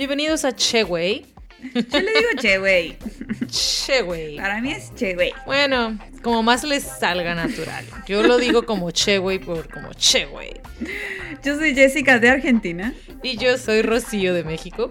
Bienvenidos a Cheway. Yo le digo Cheway. Cheway. Para mí es Cheway. Bueno, como más les salga natural. Yo lo digo como Cheway por como Cheway. Yo soy Jessica de Argentina. Y yo soy Rocío de México.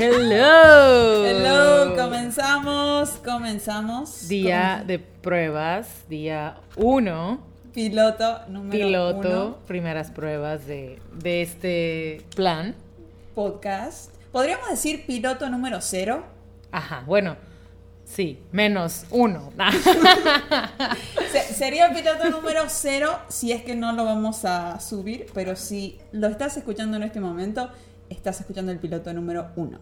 Hello. Hello, comenzamos, comenzamos. Día de pruebas, día uno. Piloto número Piloto, uno, primeras pruebas de, de este plan. podcast. Podríamos decir piloto número cero. Ajá, bueno, sí, menos uno. Se- sería piloto número cero si es que no lo vamos a subir, pero si lo estás escuchando en este momento, estás escuchando el piloto número uno.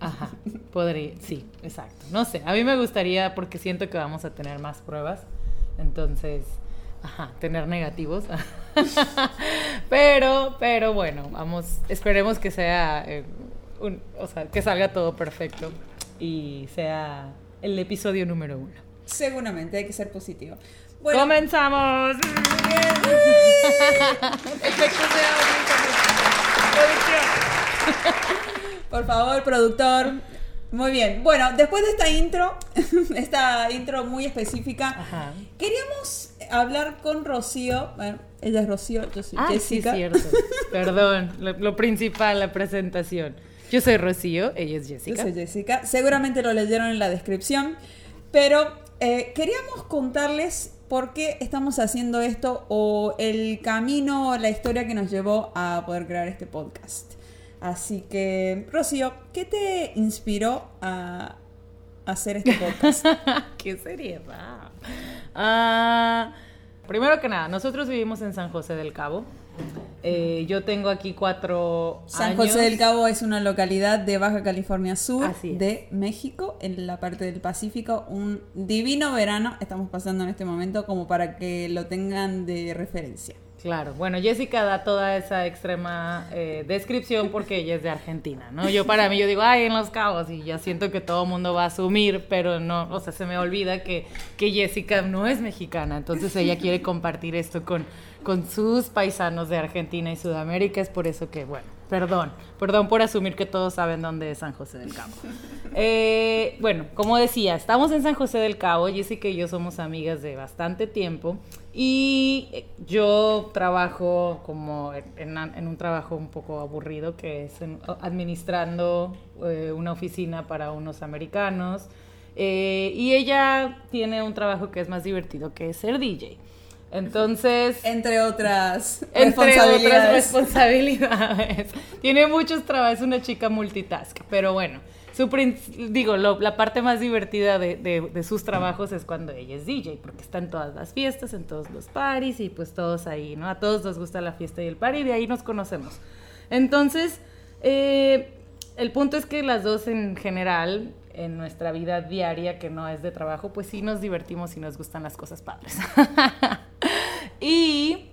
Ajá, podría, sí, exacto. No sé, a mí me gustaría porque siento que vamos a tener más pruebas, entonces, ajá, tener negativos. pero, pero bueno, vamos, esperemos que sea, eh, un- o sea, que salga todo perfecto y sea el episodio número uno. Seguramente hay que ser positivo. Bueno, ¡Comenzamos! Audio, producción. Por favor, productor. Muy bien. Bueno, después de esta intro, esta intro muy específica, Ajá. queríamos hablar con Rocío. Bueno, ella es Rocío, yo soy Ah, Jessica. sí, cierto. Perdón, lo, lo principal, la presentación. Yo soy Rocío, ella es Yo Jessica. soy Jessica. Seguramente lo leyeron en la descripción. Pero eh, queríamos contarles por qué estamos haciendo esto o el camino, la historia que nos llevó a poder crear este podcast. Así que, Rocío, ¿qué te inspiró a hacer este podcast? ¡Qué seriedad! Ah, primero que nada, nosotros vivimos en San José del Cabo. Eh, yo tengo aquí cuatro San años. José del Cabo es una localidad de Baja California Sur de México, en la parte del Pacífico. Un divino verano estamos pasando en este momento como para que lo tengan de referencia. Claro, bueno, Jessica da toda esa extrema eh, descripción porque ella es de Argentina, ¿no? Yo para mí, yo digo, ay, en Los Cabos, y ya siento que todo el mundo va a asumir, pero no, o sea, se me olvida que, que Jessica no es mexicana, entonces ella quiere compartir esto con, con sus paisanos de Argentina y Sudamérica, es por eso que, bueno, perdón, perdón por asumir que todos saben dónde es San José del Cabo. Eh, bueno, como decía, estamos en San José del Cabo, Jessica y yo somos amigas de bastante tiempo y eh, yo trabajo como en, en- un trabajo un poco aburrido que es en- administrando eh, una oficina para unos americanos eh, y ella tiene un trabajo que es más divertido que es ser DJ. Entonces... Entre otras Entre otras responsabilidades. responsabilidades. Tiene muchos trabajos, es una chica multitask, pero bueno, su digo, lo- la parte más divertida de, de- de sus trabajos es cuando ella es DJ, porque está en todas las fiestas, en todos los paris y pues todos ahí, ¿no? A todos nos gusta la fiesta y el party y de ahí nos conocemos. Entonces, eh, el punto es que las dos en general, en nuestra vida diaria, que no es de trabajo, pues sí nos divertimos y nos gustan las cosas padres. y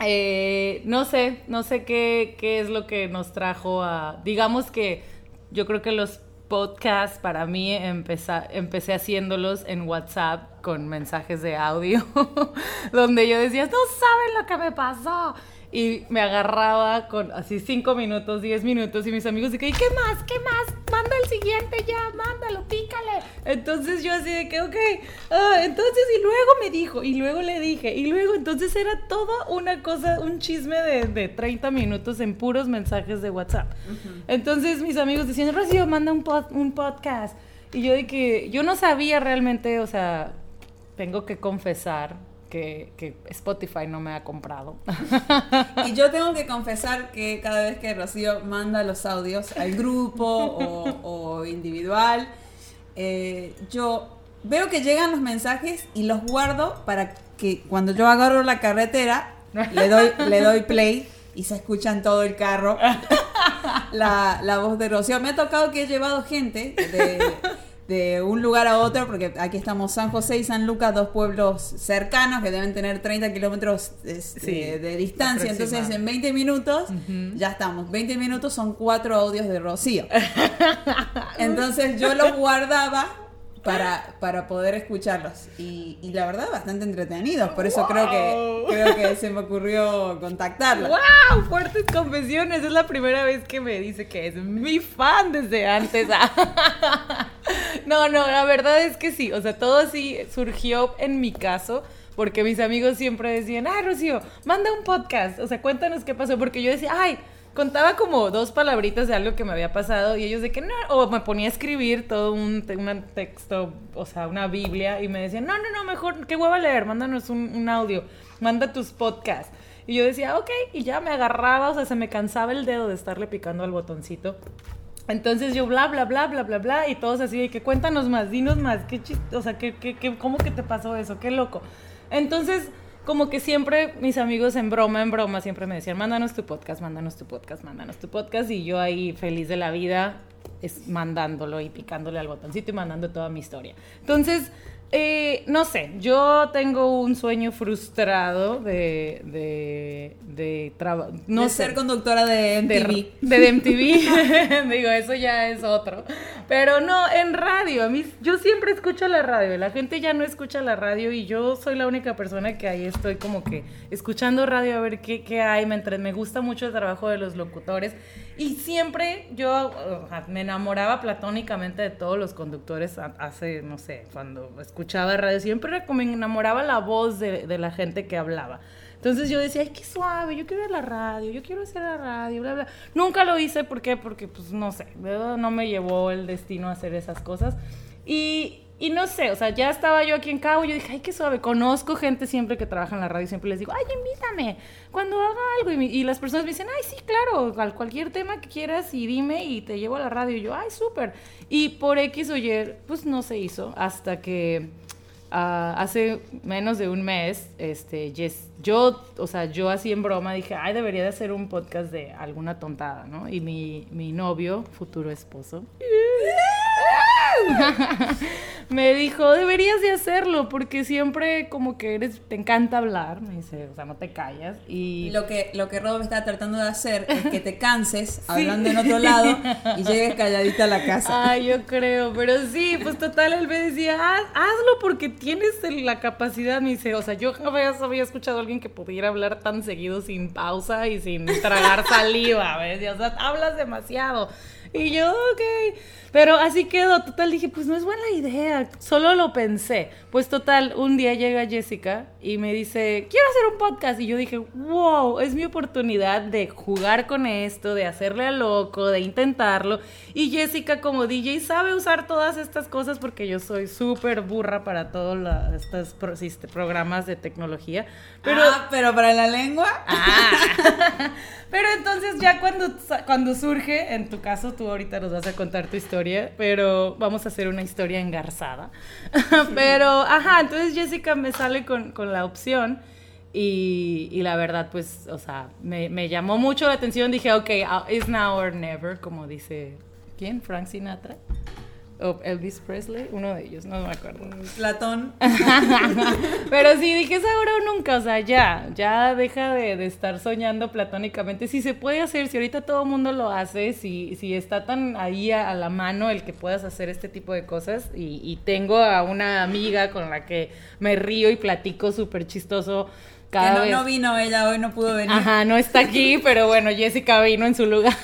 eh, no sé, no sé qué, qué es lo que nos trajo a, digamos que yo creo que los podcasts para mí empeza- empecé haciéndolos en WhatsApp con mensajes de audio, donde yo decía, no saben lo que me pasó. Y me agarraba con así cinco minutos, diez minutos, y mis amigos de que, "¿Y ¿qué más? ¿Qué más? Manda el siguiente ya, mándalo, pícale. Entonces yo así de que, ok, ah, entonces, y luego me dijo, y luego le dije, y luego, entonces era toda una cosa, un chisme de, de 30 minutos en puros mensajes de WhatsApp. Entonces mis amigos decían, Rocío, manda un, pod- un podcast. Y yo de que, yo no sabía realmente, o sea, tengo que confesar que, Spotify no me ha comprado. Y yo tengo que confesar que cada vez que Rocío manda los audios al grupo o, o individual, eh, yo veo que llegan los mensajes y los guardo para que cuando yo agarro la carretera, le doy, le doy play y se escucha en todo el carro la, la voz de Rocío. Me ha tocado que he llevado gente de, de un lugar a otro, porque aquí estamos San José y San Lucas, dos pueblos cercanos que deben tener 30 kilómetros este, Sí, de distancia. Entonces, en 20 minutos ya estamos. 20 minutos son cuatro audios de Rocío. Entonces, yo los guardaba para, para poder escucharlos. Y, y la verdad, bastante entretenidos. Por eso creo, que, creo que se me ocurrió contactarla. ¡Wow! Fuertes confesiones. Es la primera vez que me dice que es mi fan desde antes. No, no, la verdad es que sí. O sea, todo así surgió en mi caso. Porque mis amigos siempre decían, ay, Rocío, manda un podcast. O sea, cuéntanos qué pasó. Porque yo decía, ay, contaba como dos palabritas de algo que me había pasado. Y ellos de que no, o me ponía a escribir todo un, te- un texto, o sea, una Biblia. Y me decían, no, no, no, mejor, qué hueva leer, mándanos un, un audio, manda tus podcasts. Y yo decía, ok, y ya me agarraba, o sea, se me cansaba el dedo de estarle picando al botoncito. Entonces yo bla, bla, bla, bla, bla, bla, y todos así de que cuéntanos más, dinos más, qué chiste, o sea, ¿qué, qué, qué, ¿cómo que te pasó eso? Qué loco. Entonces, como que siempre mis amigos en broma, en broma, siempre me decían, mándanos tu podcast, mándanos tu podcast, mándanos tu podcast, y yo ahí feliz de la vida, es mandándolo y picándole al botoncito y mandando toda mi historia. Entonces, eh, no sé, yo tengo un sueño frustrado de, de, de no de sé ser conductora de de, MTV. de MTV. Digo, eso ya es otro. Pero no, en radio. A mí, yo siempre escucho la radio. La gente ya no escucha la radio y yo soy la única persona que ahí estoy como que escuchando radio a ver qué, qué hay. Me, me gusta mucho el trabajo de los locutores. Y siempre yo me enamoraba platónicamente de todos los conductores hace, no sé, cuando escuchaba radio. Siempre me enamoraba la voz de, de la gente que hablaba. Entonces yo decía, ay, qué suave, yo quiero ir a la radio, yo quiero hacer la radio, bla, bla. Nunca lo hice, ¿por qué? Porque, pues, no sé, no me llevó el destino a hacer esas cosas. Y, y no sé, o sea, ya estaba yo aquí en Cabo, yo dije, ay, qué suave, conozco gente siempre que trabaja en la radio, siempre les digo, ay, invítame cuando haga algo. Y, y las personas me dicen, ay, sí, claro, al cualquier tema que quieras y dime y te llevo a la radio. Y yo, ay, súper. Y por X o pues no se hizo hasta que ah, hace menos de un mes, este, yo, o sea, yo así en broma dije, ay, debería de hacer un podcast de alguna tontada, ¿no? Y mi, mi novio, futuro esposo, me dijo, deberías de hacerlo porque siempre como que eres, te encanta hablar, me dice, o sea, no te callas. Y Lo que, lo que Rob está tratando de hacer es que te canses hablando en otro lado y llegues calladita a la casa. Ay, yo creo, pero sí, pues total, él me decía, "Haz- hazlo porque tienes la capacidad, me dice, o sea, yo jamás había escuchado a alguien que pudiera hablar tan seguido sin pausa y sin tragar saliva, ¿ves? Y, o sea, hablas demasiado. Y yo, ok. Pero así quedó, total, dije, pues no es buena idea, solo lo pensé. Pues total, un día llega Jessica y me dice, quiero hacer un podcast. Y yo dije, wow, es mi oportunidad de jugar con esto, de hacerle a loco, de intentarlo. Y Jessica como DJ sabe usar todas estas cosas porque yo soy súper burra para todos estos pro- sist- programas de tecnología. Pero, ah, pero para la lengua. Ah. Pero entonces ya cuando, cuando surge, en tu caso tú ahorita nos vas a contar tu historia, pero vamos a hacer una historia engarzada. pero, ajá, entonces Jessica me sale con, con la opción y, y la verdad, pues, o sea, me, me llamó mucho la atención. Dije, ok, uh, it's now or never, como dice, ¿quién? Frank Sinatra. O Elvis Presley, uno de ellos, no me acuerdo. Platón. Pero sí, dije, es ahora o nunca, o sea, ya, ya deja de, de estar soñando platónicamente. Si se puede hacer, si ahorita todo el mundo lo hace, si, si está tan ahí a, a la mano el que puedas hacer este tipo de cosas, y, y tengo a una amiga con la que me río y platico súper chistoso Que cada no, vez. no vino ella, hoy no pudo venir. Ajá, no está aquí, pero bueno, Jessica vino en su lugar.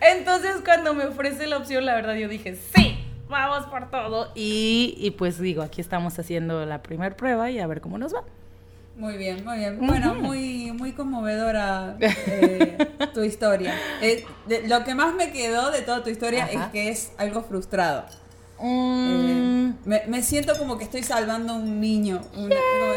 Entonces, cuando me ofrece la opción, la verdad, yo dije, sí, vamos por todo. Y, y pues digo, aquí estamos haciendo la primera prueba y a ver cómo nos va. Muy bien, muy bien. Bueno, muy, muy conmovedora eh, tu historia. Eh, de- lo que más me quedó de toda tu historia Ajá. es que es algo frustrado. Mm, Eh, me, me siento como que estoy salvando a un niño, un-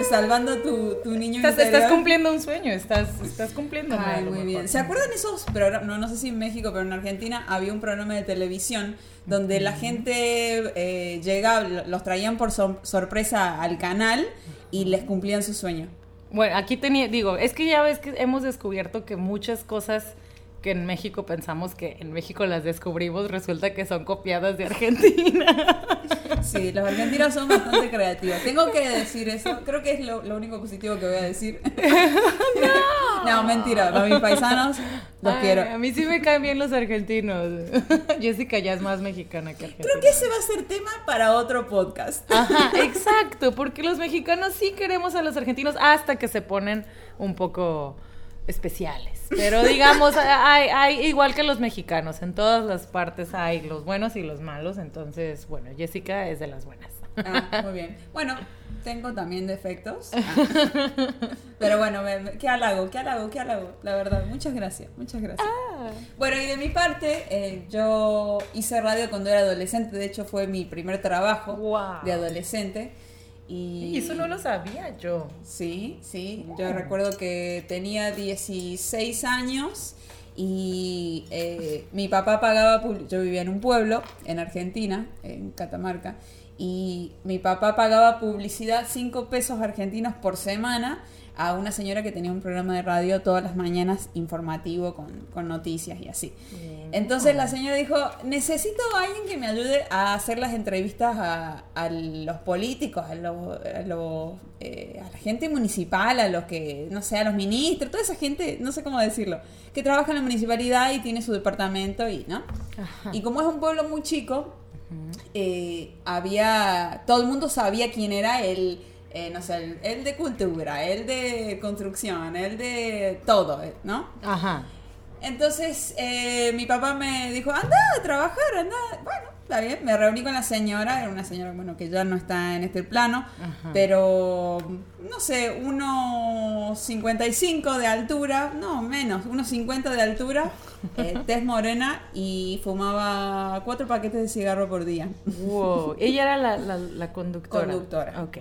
salvando tu, tu niño estás, estás cumpliendo un sueño, estás, estás cumpliendo. Ay, muy bien. ¿Se acuerdan esos programas? No, no sé si en México, pero en Argentina había un programa de televisión donde la gente eh, llegaba, lo- los traían por sor- sorpresa al canal y les cumplían su sueño. Bueno, aquí tenía, digo, es que ya ves que hemos descubierto que muchas cosas que en México pensamos que en México las descubrimos, resulta que son copiadas de Argentina. Sí, los argentinos son bastante creativos. Tengo que decir eso. Creo que es lo, lo único positivo que voy a decir. no. no, mentira. A mis paisanos los Ay, quiero. A mí sí me caen bien los argentinos. Jessica ya es más mexicana que argentina. Creo que ese va a ser tema para otro podcast. Ajá, exacto, porque los mexicanos sí queremos a los argentinos hasta que se ponen un poco especiales. Pero digamos, hay, hay igual que los mexicanos, en todas las partes hay los buenos y los malos, entonces, bueno, Jessica es de las buenas. Ah, muy bien. Bueno, tengo también defectos. Ah. Pero bueno, me- qué halago, qué halago, qué halago. La verdad, muchas gracias, muchas gracias. Bueno, y de mi parte, eh, yo hice radio cuando era adolescente. De hecho, fue mi primer trabajo Wow. de adolescente. Y, Y eso no lo sabía yo. Sí, sí. Yo recuerdo que tenía 16 años y eh, mi papá pagaba, yo vivía en un pueblo, en Argentina, en Catamarca, y mi papá pagaba publicidad 5 pesos argentinos por semana a una señora que tenía un programa de radio todas las mañanas informativo con, con noticias y así. Entonces la señora dijo, necesito a alguien que me ayude a hacer las entrevistas a, a los políticos, a, los, a, los, eh, a la gente municipal, a los que, no sé, a los ministros, toda esa gente, no sé cómo decirlo, que trabaja en la municipalidad y tiene su departamento y, ¿no? Y como es un pueblo muy chico, eh, había, todo el mundo sabía quién era el, eh, no sé, el, el de cultura, el de construcción, el de todo, ¿no? Ajá. Entonces eh, mi papá me dijo, anda a trabajar, anda. Bueno, está bien. Me reuní con la señora, era una señora bueno, que ya no está en este plano, Ajá. pero no sé, 1,55 de altura, no, menos, 1,50 de altura, eh, tez morena y fumaba cuatro paquetes de cigarro por día. Wow. Ella era la, la, la conductora. Conductora. Ok.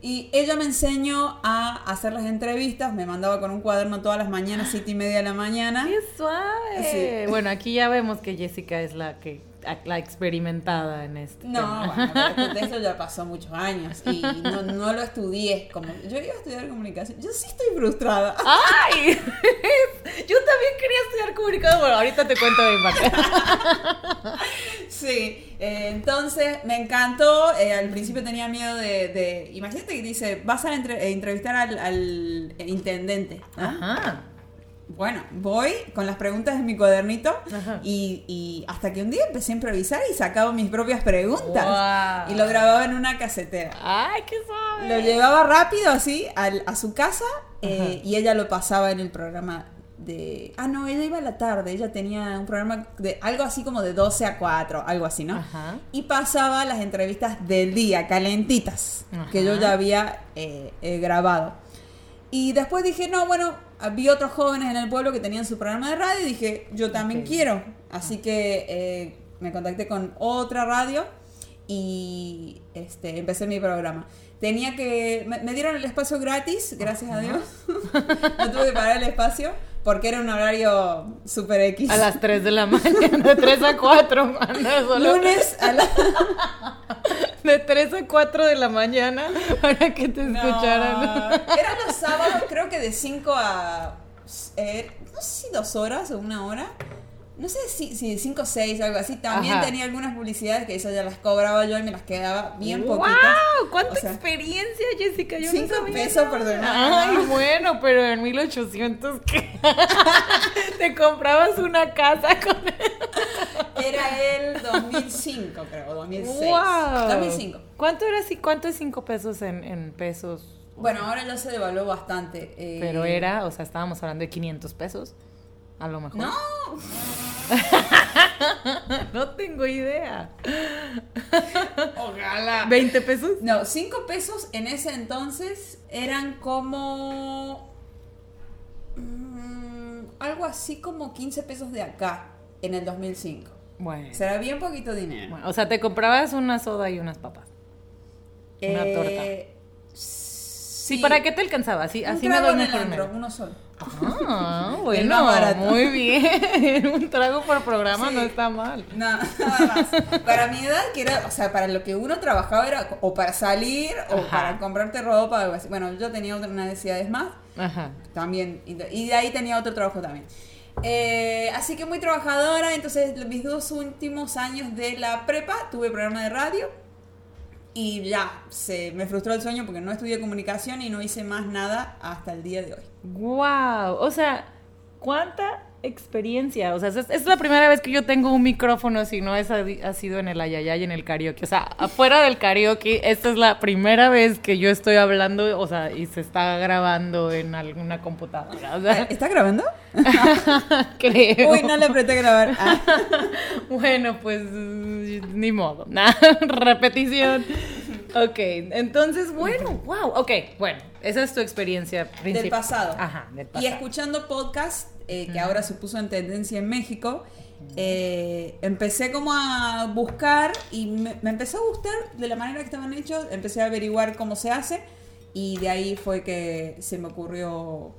Y ella me enseñó a hacer las entrevistas, me mandaba con un cuaderno todas las mañanas, siete y media de la mañana. ¡Qué suave! Sí. Bueno, aquí ya vemos que Jessica es la que la experimentada en este No, bueno, pero eso ya pasó muchos años y no, no lo estudié. Como, yo iba a estudiar comunicación. Yo sí estoy frustrada. ¡Ay! Yo también quería estudiar comunicado. Bueno, ahorita te cuento de mi parte. Sí, eh, entonces me encantó. eh, al principio tenía miedo de. de- imagínate que dice: vas a entre- eh, entrevistar al, al intendente. ¿no? Ajá. Bueno, voy con las preguntas en mi cuadernito y, y hasta que un día empecé a improvisar y sacaba mis propias preguntas. Guau. Y lo grababa en una casetera. ¡Ay, qué suave! Lo llevaba rápido así al- a su casa eh, y ella lo pasaba en el programa de... Ah, no, ella iba a la tarde, ella tenía un programa de algo así como de 12 a 4, algo así, ¿no? Ajá. Y pasaba las entrevistas del día, calentitas, Ajá. que yo ya había eh, eh, grabado. Y después dije, no, bueno, vi otros jóvenes en el pueblo que tenían su programa de radio y dije, yo también Ok. quiero. Así que eh, me contacté con otra radio y este, empecé mi programa. Tenía que. Me, me dieron el espacio gratis, gracias a Dios. no tuve que pagar el espacio porque era un horario super X. A las 3 de la mañana, de 3 a 4, manda solo. Lunes a la. De 3 a 4 de la mañana para que te No, escucharan. Eran los sábados, creo que de 5 a. eh, no sé si dos horas o una hora. No sé si, si 5 o 6, algo así. También Ajá. tenía algunas publicidades que esas ya las cobraba yo y me las quedaba bien poquitas. ¡Wow! ¡Cuánta O sea, experiencia, Jessica! Yo cinco no sabía pesos semana. Ay, bueno, pero en 1800 ¿qué? te comprabas una casa con Era el 2005, creo, o 2006. ¡Wow! 2005. ¿Cuánto era así? ¿Cuánto es 5 pesos en, en pesos? Bueno, ahora ya se devaluó bastante. eh, Pero era, o sea, estábamos hablando de 500 pesos. A lo mejor. No, No tengo idea. ojalá. ¿20 pesos? No, 5 pesos en ese entonces eran como. mm, algo así como 15 pesos de acá en el 2005. Bueno. Será bien poquito dinero. Bueno, O sea, te comprabas una soda y unas papas. Una Eh, Sí, sí, ¿para qué te alcanzaba? Así, Un así me doy en el uno solo. Ah, bueno, muy bien. Un trago por programa Sí. no está mal. No, nada más. Para mi edad, que era, o sea, para lo que uno trabajaba era o para salir o Ajá. para comprarte ropa o algo así. Bueno, yo tenía otras necesidades más Ajá. también. Y de y de ahí tenía otro trabajo también. Eh, así que muy trabajadora, entonces mis dos últimos años de la prepa tuve programa de radio y ya, se me frustró el sueño porque no estudié comunicación y no hice más nada hasta el día de hoy. ¡Wow! O sea, ¿cuánta experiencia. O sea, es, es, la primera vez que yo tengo un micrófono, si no es, ha sido en el ayayay, en el karaoke. O sea, afuera del karaoke, esta es la primera vez que yo estoy hablando, o sea, y se está grabando en alguna computadora. O sea, ¿Está grabando? creo. Uy, no le apreté grabar. Ah. bueno, pues ni modo. Repetición. Ok, entonces, bueno, wow, ok, bueno, esa es tu experiencia principal. Del pasado. Ajá, del pasado. Y escuchando podcast, eh, que ahora se puso en tendencia en México, eh, empecé como a buscar y me, me, empezó a gustar de la manera que estaban hechos, empecé a averiguar cómo se hace y de ahí fue que se me ocurrió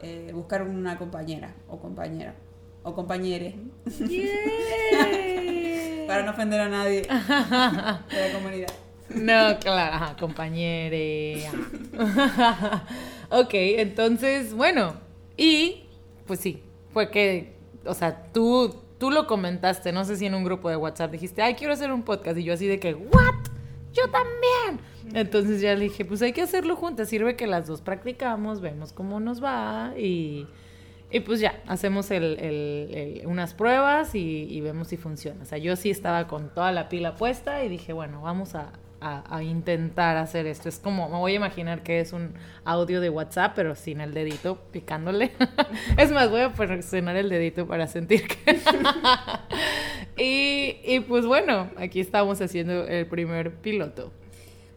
eh, buscar una compañera o compañera o compañere. Para no ofender a nadie de la comunidad. No, claro, compañere. ok, entonces, bueno, y pues sí, fue que, o sea, tú, tú lo comentaste, no sé si en un grupo de WhatsApp dijiste, ay, quiero hacer un podcast, y yo así de que, ¿what? Yo también. Entonces ya le dije, pues hay que hacerlo juntas, sirve que las dos practicamos, vemos cómo nos va y, y pues ya, hacemos el, el, el, unas pruebas y, y, vemos si funciona. O sea, yo sí estaba con toda la pila puesta y dije, bueno, vamos a, a, a, intentar hacer esto. Es como, me voy a imaginar que es un audio de WhatsApp, pero sin el dedito picándole. es más, voy a presionar el dedito para sentir que... y, y pues bueno, aquí estamos haciendo el primer piloto.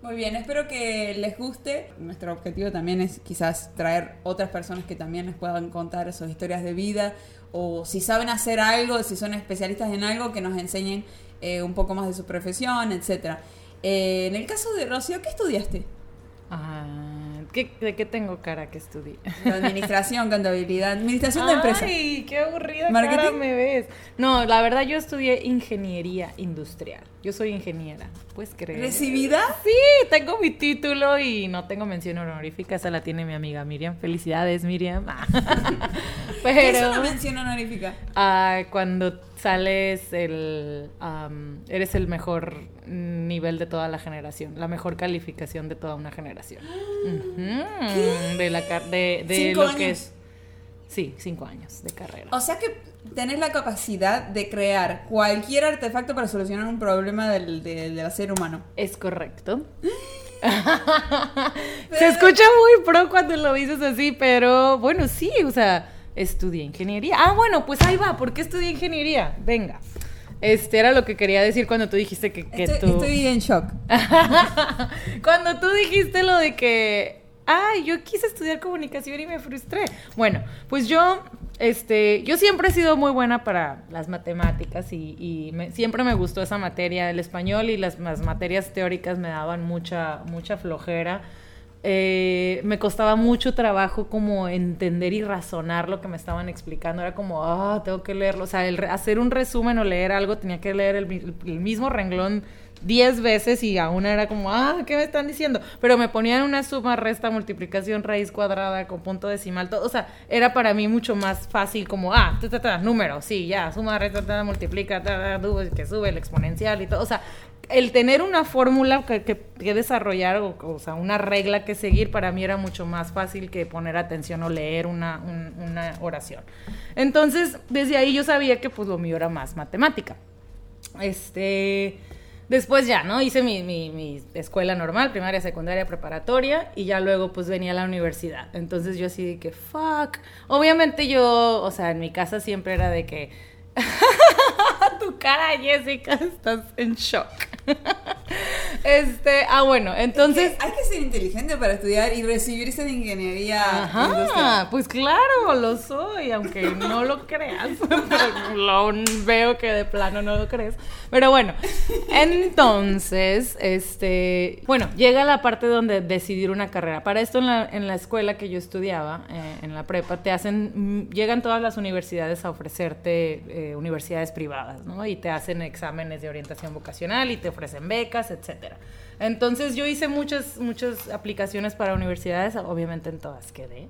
Muy bien, espero que les guste. Nuestro objetivo también es quizás traer otras personas que también les puedan contar sus historias de vida o si saben hacer algo, si son especialistas en algo, que nos enseñen eh, un poco más de su profesión, etcétera. Eh, en el caso de Rocío, ¿qué estudiaste? Ah, ¿qué, ¿De qué tengo cara que estudié? Administración, contabilidad, administración de empresa. Ay, qué aburrida cara me ves. No, la verdad yo estudié ingeniería industrial. Yo soy ingeniera, ¿puedes creer? ¿Recibida? Sí, tengo mi título y no tengo mención honorífica, esa la tiene mi amiga Miriam. Felicidades, Miriam. Pero, ¿Qué es una mención honorífica? Uh, cuando sales el um, eres el mejor nivel de toda la generación, la mejor calificación de toda una generación. Uh -huh. De la de, de ¿Cinco lo años? que es Sí, cinco años de carrera. O sea que tenés la capacidad de crear cualquier artefacto para solucionar un problema del, del, del ser humano. Es correcto. Se escucha muy pro cuando lo dices así, pero bueno, sí, o sea, estudié ingeniería. Ah, bueno, pues ahí va, ¿por qué estudié ingeniería? Venga. Este era lo que quería decir cuando tú dijiste que, que estoy, tú... Estoy en shock. cuando tú dijiste lo de que ay, yo quise estudiar comunicación y me frustré. Bueno, pues yo, este, yo siempre he sido muy buena para las matemáticas y, y me, siempre me gustó esa materia, el español y las, las materias teóricas me daban mucha, mucha flojera. Eh, me costaba mucho trabajo como entender y razonar lo que me estaban explicando. Era como, ah, tengo que leerlo. O sea, el, hacer un resumen o leer algo tenía que leer el, el, mismo renglón 10 veces y aún era como, ah, ¿qué me están diciendo? Pero me ponían una suma, resta, multiplicación, raíz cuadrada con punto decimal, todo. O sea, era para mí mucho más fácil como, ah, ta, número, sí, ya, suma, resta, ta, multiplica, que sube el exponencial y todo. O sea, el tener una fórmula que, desarrollar, o, o, sea, una regla que seguir, para mí era mucho más fácil que poner atención o leer una, un, una oración. Entonces, desde ahí yo sabía que pues lo mío era más matemática. Este... Después ya, ¿no? Hice mi, mi, mi, escuela normal, primaria, secundaria, preparatoria, y ya luego pues venía a la universidad. Entonces yo así de que, fuck. Obviamente yo, o sea, en mi casa siempre era de que, tu cara, Jessica, estás en shock. este, ah, bueno, entonces... Es que hay que ser inteligente para estudiar y recibirse de ingeniería. Ajá, pues claro, lo soy, aunque no lo creas. lo veo que de plano no lo crees. Pero bueno, entonces, este, bueno, llega la parte donde decidir una carrera. Para esto en la, en la escuela que yo estudiaba, eh, en la prepa, te hacen, llegan todas las universidades a ofrecerte eh, universidades privadas, ¿no? Y te hacen exámenes de orientación vocacional y te ofrecen becas, etcétera. Entonces yo hice muchas, muchas aplicaciones para universidades, obviamente en todas quedé.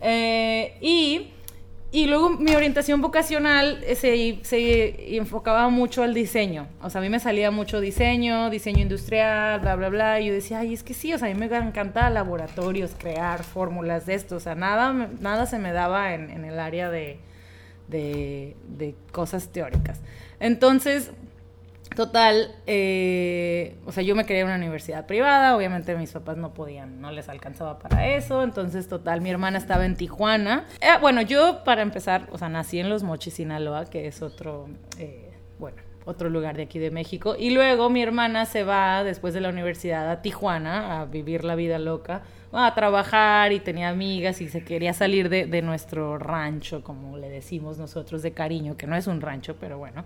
Eh, y y luego mi orientación vocacional se, se, enfocaba mucho al diseño. O sea, a mí me salía mucho diseño, diseño industrial, bla, bla, bla. Y yo decía, ay, es que sí, o sea, a mí me encanta laboratorios, crear fórmulas de esto. O sea, nada, nada se me daba en, en el área de, de, de cosas teóricas. Entonces, Total, eh, o sea, yo me quería una universidad privada, obviamente mis papás no podían, no les alcanzaba para eso, entonces total, mi hermana estaba en Tijuana. Eh, bueno, yo para empezar, o sea, nací en Los Mochis, Sinaloa, que es otro, eh, bueno, otro lugar de aquí de México, y luego mi hermana se va después de la universidad a Tijuana a vivir la vida loca, a trabajar y tenía amigas y se quería salir de, de nuestro rancho, como le decimos nosotros de cariño, que no es un rancho, pero bueno.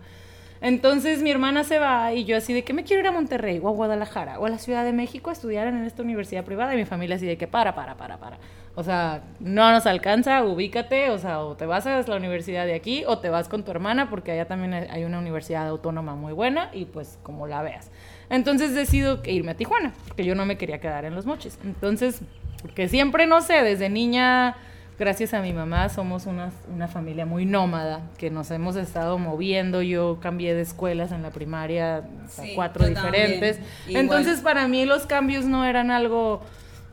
Entonces mi hermana se va y yo así de que me quiero ir a Monterrey o a Guadalajara o a la Ciudad de México a estudiar en esta universidad privada y mi familia así de que para, para, para, para. O sea, no nos alcanza, ubícate, o sea, o te vas a la universidad de aquí o te vas con tu hermana porque allá también hay una universidad autónoma muy buena y pues como la veas. Entonces decido irme a Tijuana, porque yo no me quería quedar en los mochis. Entonces, porque siempre, no sé, desde niña gracias a mi mamá somos una, una, familia muy nómada, que nos hemos estado moviendo. Yo cambié de escuelas en la primaria a cuatro diferentes. Entonces para mí los cambios no eran algo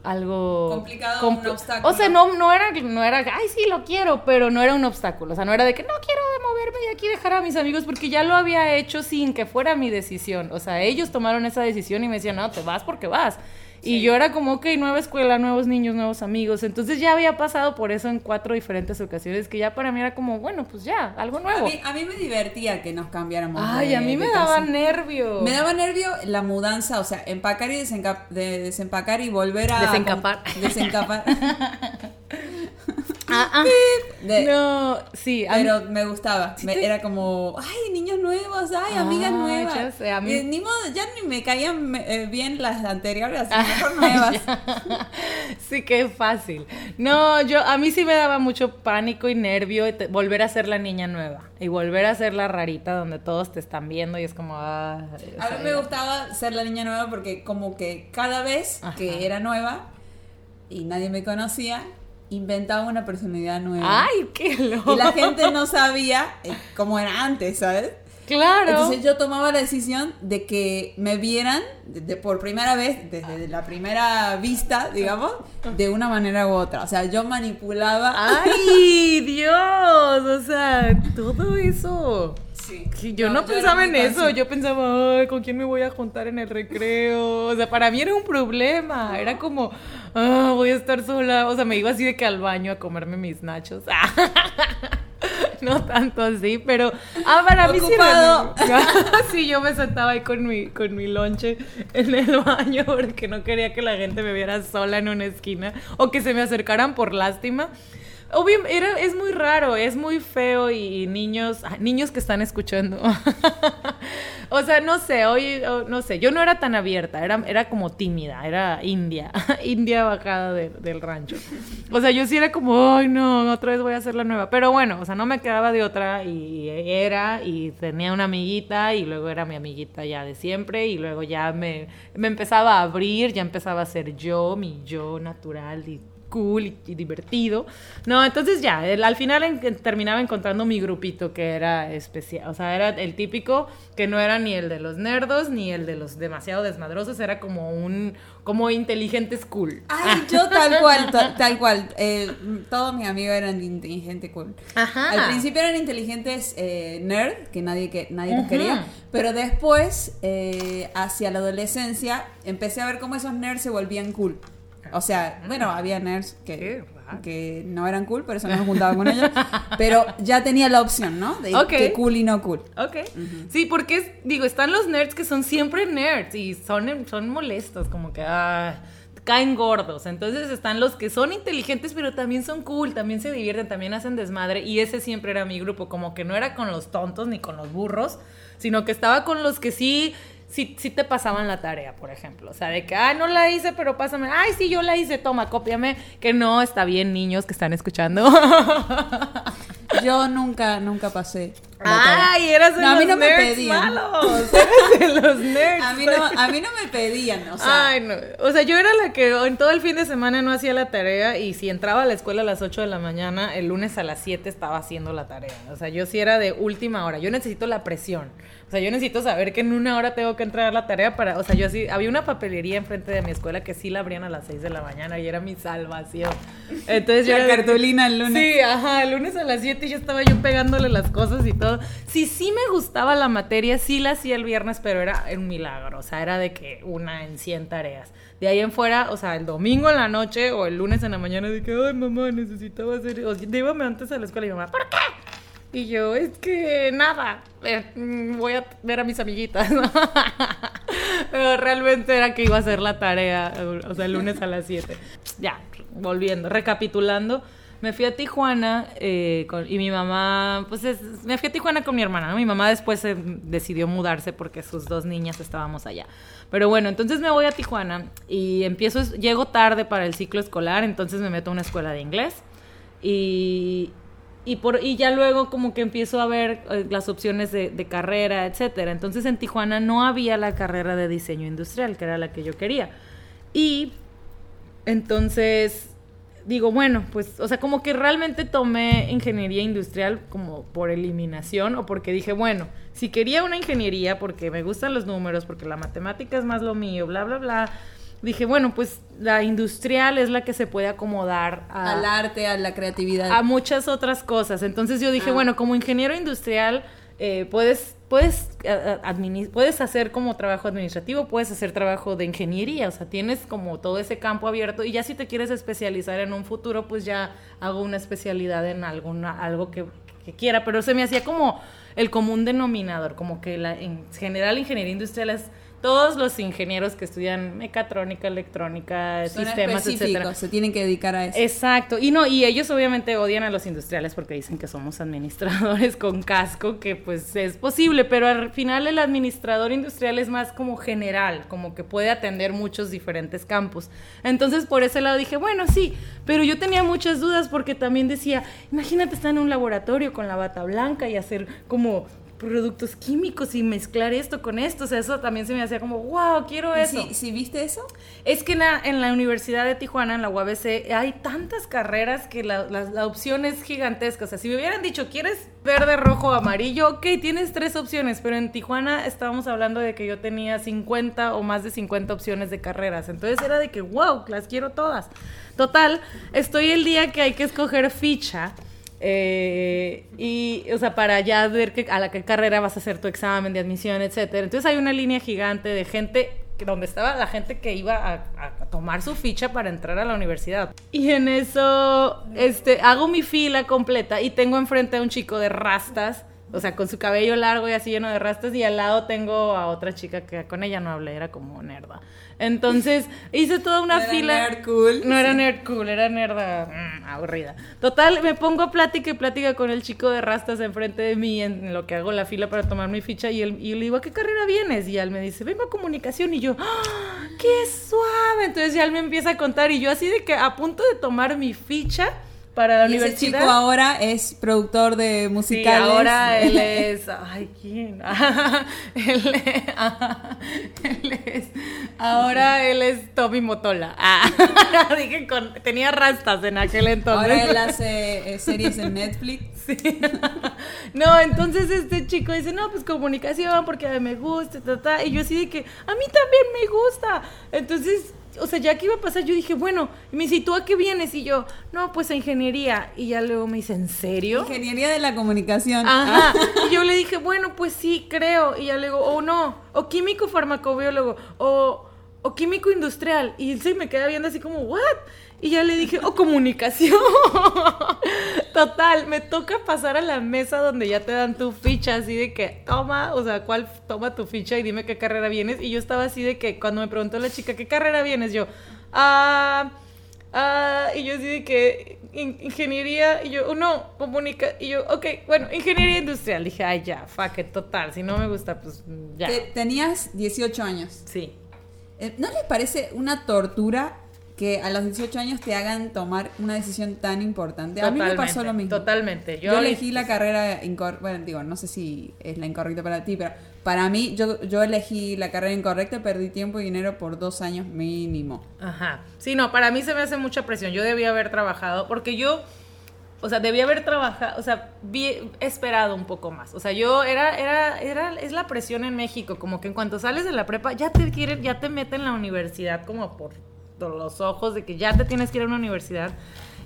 algo complicado un obstáculo. O sea, no, no era no era ay sí lo quiero, pero no era un obstáculo, o sea, no era de que no quiero moverme de aquí dejar a mis amigos porque ya lo había hecho sin que fuera mi decisión. O sea, ellos tomaron esa decisión y me decían, "No, te vas porque vas." Y yo era como, ok, nueva escuela, nuevos niños, nuevos amigos. Entonces ya había pasado por eso en cuatro diferentes ocasiones, que ya para mí era como, bueno, pues ya, algo nuevo. A mí, me divertía que nos cambiáramos. Ay, a mí me daba nervio. Me daba nervio la mudanza, o sea, empacar y desempacar y volver a... Desencapar. Desencapar. Ah, ah. no, sí. Pero me gustaba. era como, ay, niños nuevos, ay, amigas nuevas. Ya sé, a mí... Eh, ni modo, ya ni me caían eh, bien las anteriores, mejor nuevas. sí, qué fácil. No, yo, a mí sí me daba mucho pánico y nervio volver a ser la niña nueva. Y volver a ser la rarita donde todos te están viendo y es como... Ah, a mí me gustaba ser la niña nueva porque como que cada vez que era nueva y nadie me conocía, inventaba una personalidad nueva. ¡Ay, qué loco! Y la gente no sabía eh, cómo era antes, ¿sabes? Claro. Entonces yo tomaba la decisión de que me vieran de, por primera vez, desde la primera vista, digamos, de una manera u otra. O sea, yo manipulaba. ¡Ay, Dios! O sea, todo eso. Sí. Yo no, pensaba en eso, yo pensaba, ay, ¿con quién me voy a juntar en el recreo? O sea, para mí era un problema, era como, ah, voy a estar sola, o sea, me iba así de que al baño a comerme mis nachos. no tanto así, pero ah, para mí sí sí, yo me sentaba ahí con mi con mi lonche en el baño porque no quería que la gente me viera sola en una esquina o que se me acercaran por lástima. Obvio, era, es muy raro, es muy feo y niños, ah, niños que están escuchando. o sea, no sé, hoy, no sé, yo no era tan abierta, era, era como tímida, era india, india bajada del rancho. O sea, yo sí era como, ay no, otra vez voy a hacer la nueva. Pero bueno, o sea, no me quedaba de otra y era y tenía una amiguita y luego era mi amiguita ya de siempre y luego ya me, me empezaba a abrir, ya empezaba a ser yo, mi yo natural cool y, divertido. No, entonces ya, al final terminaba encontrando mi grupito que era especial. O sea, era el típico que no era ni el de los nerdos ni el de los demasiado desmadrosos, era como un como inteligente cool. Ay, yo tal cual, tal, cual. Eh, todos mis amigos eran inteligentes cool. Ajá. Al principio eran inteligentes eh, nerd, que nadie, que, nadie los quería, pero después, eh, hacia la adolescencia, empecé a ver cómo esos nerds se volvían cool. O sea, bueno, había nerds que, que no eran cool, pero eso no me juntaba con ellos. Pero ya tenía la opción, ¿no? De que cool y no cool. Ok. Sí, porque, digo, están los nerds que son siempre nerds y son, son molestos, como que... Ah, caen gordos. Entonces están los que son inteligentes, pero también son cool, también se divierten, también hacen desmadre. Y ese siempre era mi grupo, como que no era con los tontos ni con los burros, sino que estaba con los que sí si, si te pasaban la tarea, por ejemplo. O sea, de que, ah, no la hice, pero pásame. Ay, sí, yo la hice, toma, cópiame. Que no, está bien, niños que están escuchando. yo nunca, nunca pasé. Ay, eras de No, a los mí no me nerds pedían. malos. Eras de los nerds. A mí no, a mí no me pedían, o sea, Ay, no. O sea, yo era la que en todo el fin de semana no hacía la tarea y si entraba a la escuela a las 8 de la mañana, el lunes a las 7 estaba haciendo la tarea. O sea, yo sí era de última hora. Yo necesito la presión. O sea, yo necesito saber que en una hora tengo que entrar a la tarea para... O sea, yo así... Había una papelería enfrente de mi escuela que sí la abrían a las 6 de la mañana y era mi salvación. Entonces yo La era cartulina el lunes. Sí, ajá, el lunes a las 7 ya estaba yo pegándole las cosas y todo. Sí, sí me gustaba la materia, sí la hacía el viernes, pero era un milagro. O sea, era de que una en 100 tareas. De ahí en fuera, o sea, el domingo en la noche o el lunes en la mañana, de que, ay, mamá, necesitaba hacer. O llévame antes a la escuela y mamá, ¿por qué? Y yo, es que nada, eh, mm, voy a ver a mis amiguitas. Pero realmente era que iba a hacer la tarea, o sea, el lunes a las 7. Ya, volviendo, recapitulando. Me fui a Tijuana eh, y mi mamá, pues es- me fui a Tijuana con mi hermana, ¿no? Mi mamá después eh, decidió mudarse porque sus dos niñas estábamos allá. Pero bueno, entonces me voy a Tijuana y empiezo, llego tarde para el ciclo escolar, entonces me meto a una escuela de inglés y, y, por, y ya luego como que empiezo a ver eh, las opciones de, de carrera, etcétera. Entonces en Tijuana no había la carrera de diseño industrial, que era la que yo quería. Y entonces digo, bueno, pues, o sea, como que realmente tomé ingeniería industrial como por eliminación o porque dije, bueno, si quería una ingeniería porque me gustan los números, porque la matemática es más lo mío, bla, bla, bla, dije, bueno, pues la industrial es la que se puede acomodar a, Al arte, a la creatividad. a muchas otras cosas. Entonces yo dije, Ah. bueno, como ingeniero industrial eh, puedes puedes eh, admini- puedes hacer como trabajo administrativo, puedes hacer trabajo de ingeniería, o sea, tienes como todo ese campo abierto y ya si te quieres especializar en un futuro, pues ya hago una especialidad en alguna algo que, que quiera, pero se me hacía como el común denominador, como que la, en general ingeniería industrial es todos los ingenieros que estudian mecatrónica, electrónica, Son sistemas, etcétera. se tienen que dedicar a eso. Exacto, y no, y ellos obviamente odian a los industriales porque dicen que somos administradores con casco, que pues es posible, pero al final el administrador industrial es más como general, como que puede atender muchos diferentes campos. Entonces por ese lado dije, bueno, sí, pero yo tenía muchas dudas porque también decía, imagínate estar en un laboratorio con la bata blanca y hacer como productos químicos y mezclar esto con esto, o sea, eso también se me hacía como, wow, quiero ¿Y eso. si, si viste eso? Es que en la, en la Universidad de Tijuana, en la UABC, hay tantas carreras que la, la- la opción es gigantesca. O sea, si me hubieran dicho, ¿quieres verde, rojo, amarillo? Ok, tienes tres opciones, pero en Tijuana estábamos hablando de que yo tenía 50 o más de 50 opciones de carreras. Entonces era de que, wow, las quiero todas. Total, estoy el día que hay que escoger ficha. Eh, y, o sea, para ya ver que, a la qué carrera vas a hacer tu examen de admisión, etcétera. Entonces hay una línea gigante de gente donde estaba la gente que iba a, a tomar su ficha para entrar a la universidad. Y en eso, este, hago mi fila completa y tengo enfrente a un chico de rastas, o sea, con su cabello largo y así lleno de rastas, y al lado tengo a otra chica que con ella no hablé, era como nerda. Entonces, hice toda una No era fila. nerd cool. No era nerd cool, era nerda mm, aburrida. Total, me pongo a plática y plática con el chico de rastas enfrente de mí en lo que hago la fila para tomar mi ficha y, él, y le digo, ¿a qué carrera vienes? Y él me dice, vengo a comunicación y yo, ¡Ah, ¡qué suave! Entonces ya él me empieza a contar y yo así de que a punto de tomar mi ficha para la Y ese universidad. chico ahora es productor de Sí, musicales. ahora él es. Ay, ¿quién? él, es, él es. Ahora él es Tommy Motola. Ah, dije con. Tenía rastas en aquel entonces. Ahora él hace eh, series en Netflix. Sí. No, entonces este chico dice, no, pues comunicación, porque a mí me gusta, ta, ta. Y yo así de que, a mí también me gusta. Entonces, o sea, ya que iba a pasar, yo dije, bueno, y me dice, ¿y tú a qué vienes? Y yo, no, pues a ingeniería. Y ya luego me dice, ¿en serio? Ingeniería de la comunicación. Ajá. Y yo le dije, bueno, pues sí, creo. Y ya le digo, o no, o químico farmacobiólogo, o, o químico industrial. Y él se me queda viendo así como, ¿what? Y ya le dije, o comunicación. Total, me toca pasar a la mesa donde ya te dan tu ficha, así de que, toma, o sea, ¿cuál toma tu ficha y dime qué carrera vienes? Y yo estaba así de que, cuando me preguntó la chica, ¿qué carrera vienes? Yo, ah. Ah, y yo así de que in- ingeniería, y yo, oh, no, comunica, y yo, ok, bueno, ingeniería industrial. Dije, ay, ya, fuck it, total, si no me gusta, pues ya. Te- tenías 18 años. Sí. Eh, ¿No les parece una tortura que a los 18 años te hagan tomar una decisión tan importante. a mí me pasó lo mismo. Totalmente. Yo, elegí la carrera incorrecta, bueno, digo, no sé si es la incorrecta para ti, pero para mí yo, yo elegí la carrera incorrecta, perdí tiempo y dinero por dos años mínimo. Ajá. Sí, no, para mí se me hace mucha presión. Yo debía haber trabajado, porque yo o sea, debía haber trabajado, o sea, esperado un poco más. O sea, yo era, era, era, es la presión en México, como que en cuanto sales de la prepa, ya te quieren, ya te meten en la universidad como por los ojos de que ya te tienes que ir a una universidad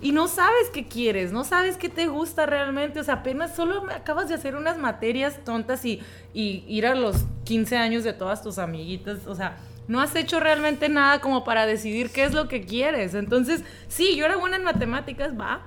y no sabes qué quieres, no sabes qué te gusta realmente, o sea, apenas solo acabas de hacer unas materias tontas y, y ir a los 15 años de todas tus amiguitas, o sea, no has hecho realmente nada como para decidir qué es lo que quieres. Entonces, sí, yo era buena en matemáticas, va.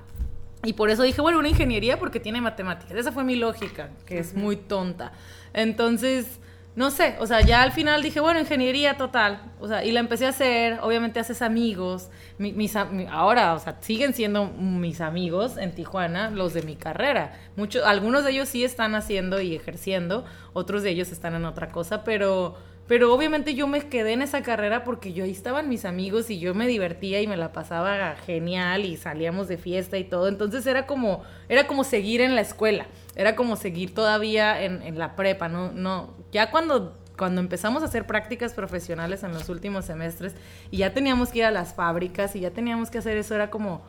Y por eso dije, bueno, una ingeniería porque tiene matemáticas. Esa fue mi lógica, que es muy tonta. Entonces, no sé, o sea, ya al final dije, bueno, ingeniería total, o sea, y la empecé a hacer, obviamente haces amigos, mis, ahora, o sea, siguen siendo mis amigos en Tijuana, los de mi carrera. Muchos, algunos de ellos sí están haciendo y ejerciendo, otros de ellos están en otra cosa, pero, pero obviamente yo me quedé en esa carrera porque yo ahí estaban mis amigos y yo me divertía y me la pasaba genial y salíamos de fiesta y todo, entonces era como, era como seguir en la escuela era como seguir todavía en, en, la prepa, ¿no? no Ya cuando, cuando empezamos a hacer prácticas profesionales en los últimos semestres y ya teníamos que ir a las fábricas y ya teníamos que hacer eso, era como...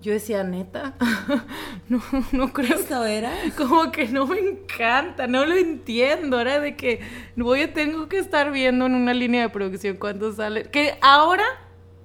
Yo decía, neta, no, no creo. ¿Esto era? Como que no me encanta, no lo entiendo. Era de que voy a, tengo que estar viendo en una línea de producción cuánto sale. Que ahora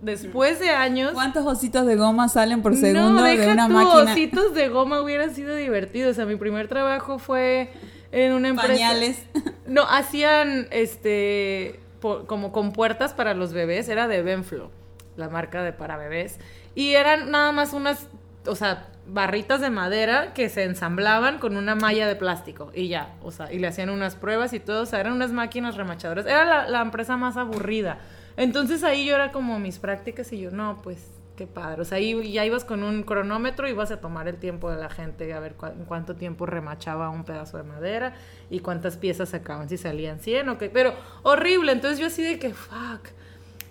después de años. ¿Cuántos ositos de goma salen por segundo no, de una máquina? ositos de goma hubieran sido divertidos. O sea, mi primer trabajo fue en una empresa. Pañales. No, hacían este como con puertas para los bebés, era de Benflo, la marca de para bebés. Y eran nada más unas, o sea, barritas de madera que se ensamblaban con una malla de plástico y ya, o sea, y le hacían unas pruebas y todo, o sea, eran unas máquinas remachadoras. Era la, empresa más aburrida. Entonces ahí yo era como mis prácticas y yo, no, pues qué padre. O sea, ahí ya ibas con un cronómetro y vas a tomar el tiempo de la gente, a ver cuánto tiempo remachaba un pedazo de madera y cuántas piezas sacaban, si salían 100 o qué. Pero horrible, entonces yo así de que, fuck.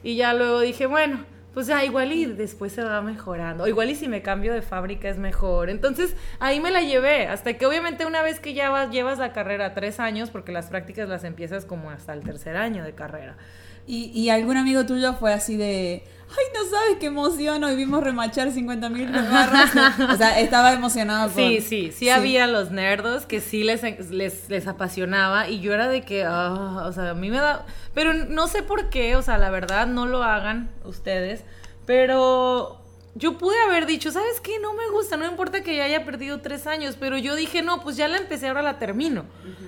Y ya luego dije, bueno, pues ya igual y después se va mejorando. O igual y si me cambio de fábrica es mejor. Entonces ahí me la llevé, hasta que obviamente una vez que ya vas, llevas la carrera tres años, porque las prácticas las empiezas como hasta el tercer año de carrera. Y, algún amigo tuyo fue así de, ay, no sabes qué emoción, hoy vimos remachar 50 mil o sea, estaba emocionado. Por... Sí, sí, sí, había los nerdos que sí les, les, les apasionaba y yo era de que, ah, o sea, a mí me da... Pero no sé por qué, o sea, la verdad, no lo hagan ustedes, pero yo pude haber dicho, ¿sabes qué? No me gusta, no importa que ya haya perdido tres años, pero yo dije, no, pues ya la empecé, ahora la termino.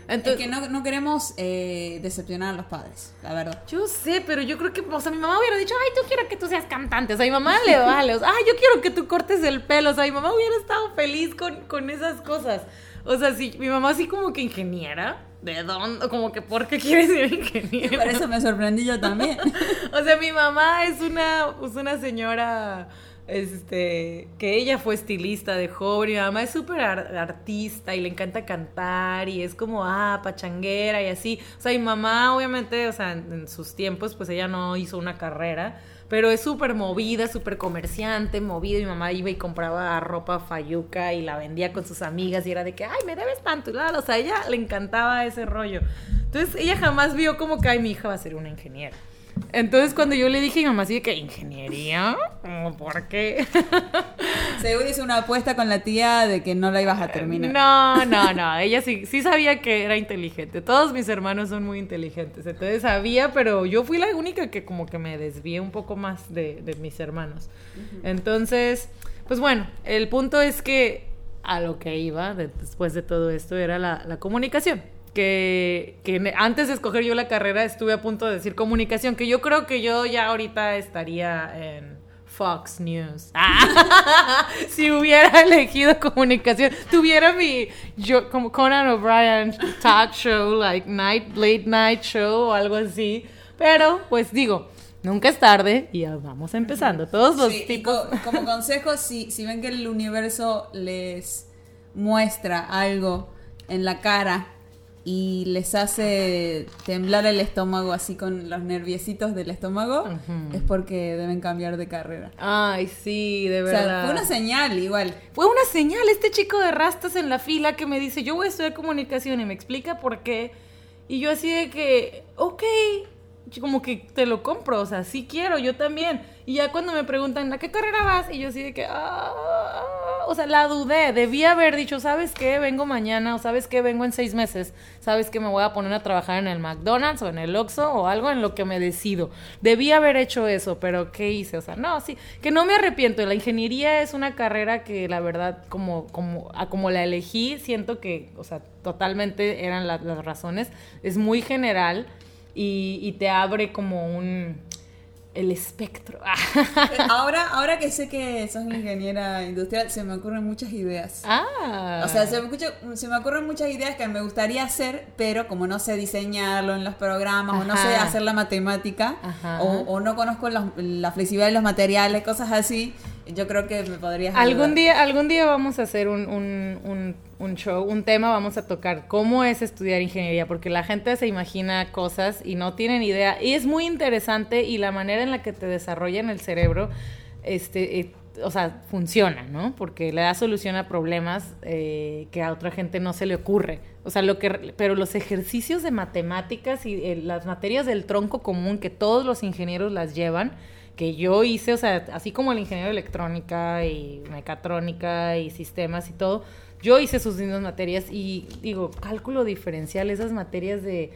Entonces, es que no, no queremos eh, decepcionar a los padres, la verdad. Yo sé, pero yo creo que, o sea, mi mamá hubiera dicho, ay, tú quiero que tú seas cantante, o sea, mi mamá le vale, o sea, ay, yo quiero que tú cortes el pelo, o sea, mi mamá hubiera estado feliz con, con esas cosas. O sea, sí, mi mamá así como que ingeniera, ¿de dónde? Como que, ¿por qué quieres ser ingeniera? Por eso me sorprendí yo también. o sea, mi mamá es una, pues una señora este, que ella fue estilista de joven, mi mamá es súper artista y le encanta cantar y es como, ah, pachanguera y así. O sea, mi mamá obviamente, o sea, en, sus tiempos, pues ella no hizo una carrera, pero es súper movida, súper comerciante, movida. Mi mamá iba y compraba ropa fayuca y la vendía con sus amigas y era de que, ay, me debes tanto. O sea, a ella le encantaba ese rollo. Entonces, ella jamás vio como que, ay, mi hija va a ser una ingeniera. Entonces cuando yo le dije a mi mamá así de que ingeniería, ¿por qué? Seguro hizo una apuesta con la tía de que no la ibas a terminar. No, no, no, ella sí, sí sabía que era inteligente. Todos mis hermanos son muy inteligentes, entonces sabía, pero yo fui la única que como que me desvié un poco más de, mis hermanos. Entonces, pues bueno, el punto es que a lo que iba después de todo esto era la comunicación que, que, antes de escoger yo la carrera estuve a punto de decir comunicación, que yo creo que yo ya ahorita estaría en Fox News. Ah, si hubiera elegido comunicación, tuviera mi yo como Conan O'Brien talk show, like night late night show o algo así. Pero pues digo, nunca es tarde y ya vamos empezando. Todos los tipos. como consejo, si, si ven que el universo les muestra algo en la cara y les hace temblar el estómago así con los nerviecitos del estómago, es porque deben cambiar de carrera. Ay, sí, de O verdad. sea, fue una señal igual. Fue una señal, este chico de rastas en la fila que me dice, yo voy a estudiar comunicación y me explica por qué. Y yo así de que, ok, como que te lo compro, o sea, sí quiero, yo también. Y ya cuando me preguntan, ¿a qué carrera vas? Y yo así de que, "Ah", o sea, la dudé, debí haber dicho, ¿sabes qué? Vengo mañana, o ¿sabes qué? Vengo en seis meses, ¿sabes qué? Me voy a poner a trabajar en el McDonald's o en el Oxxo o algo en lo que me decido. Debí haber hecho eso, pero ¿qué hice? O sea, no, sí, que no me arrepiento. La ingeniería es una carrera que la verdad, como, como, a como la elegí, siento que, o sea, totalmente eran la- las razones. Es muy general y, y te abre como un... el espectro. Ahora, ahora que sé que sos ingeniera industrial, se me ocurren muchas ideas. ah. O sea, se me, escucha- se me ocurren muchas ideas que me gustaría hacer, pero como no sé diseñarlo en los programas, o no sé hacer la matemática, o, o no conozco los- la flexibilidad de los materiales, cosas así, yo creo que me podrías Algún día, algún día vamos a hacer un, un, un, un show, un tema, vamos a tocar cómo es estudiar ingeniería, porque la gente se imagina cosas y no tienen idea. Y es muy interesante y la manera en la que te desarrolla en el cerebro, este, eh, o sea, funciona, ¿no? Porque le da solución a problemas eh, que a otra gente no se le ocurre. O sea, lo que, pero los ejercicios de matemáticas y eh, las materias del tronco común que todos los ingenieros las llevan, que yo hice, o sea, así como el ingeniero de electrónica y mecatrónica y sistemas y todo, yo hice sus mismas materias y digo, cálculo diferencial, esas materias de,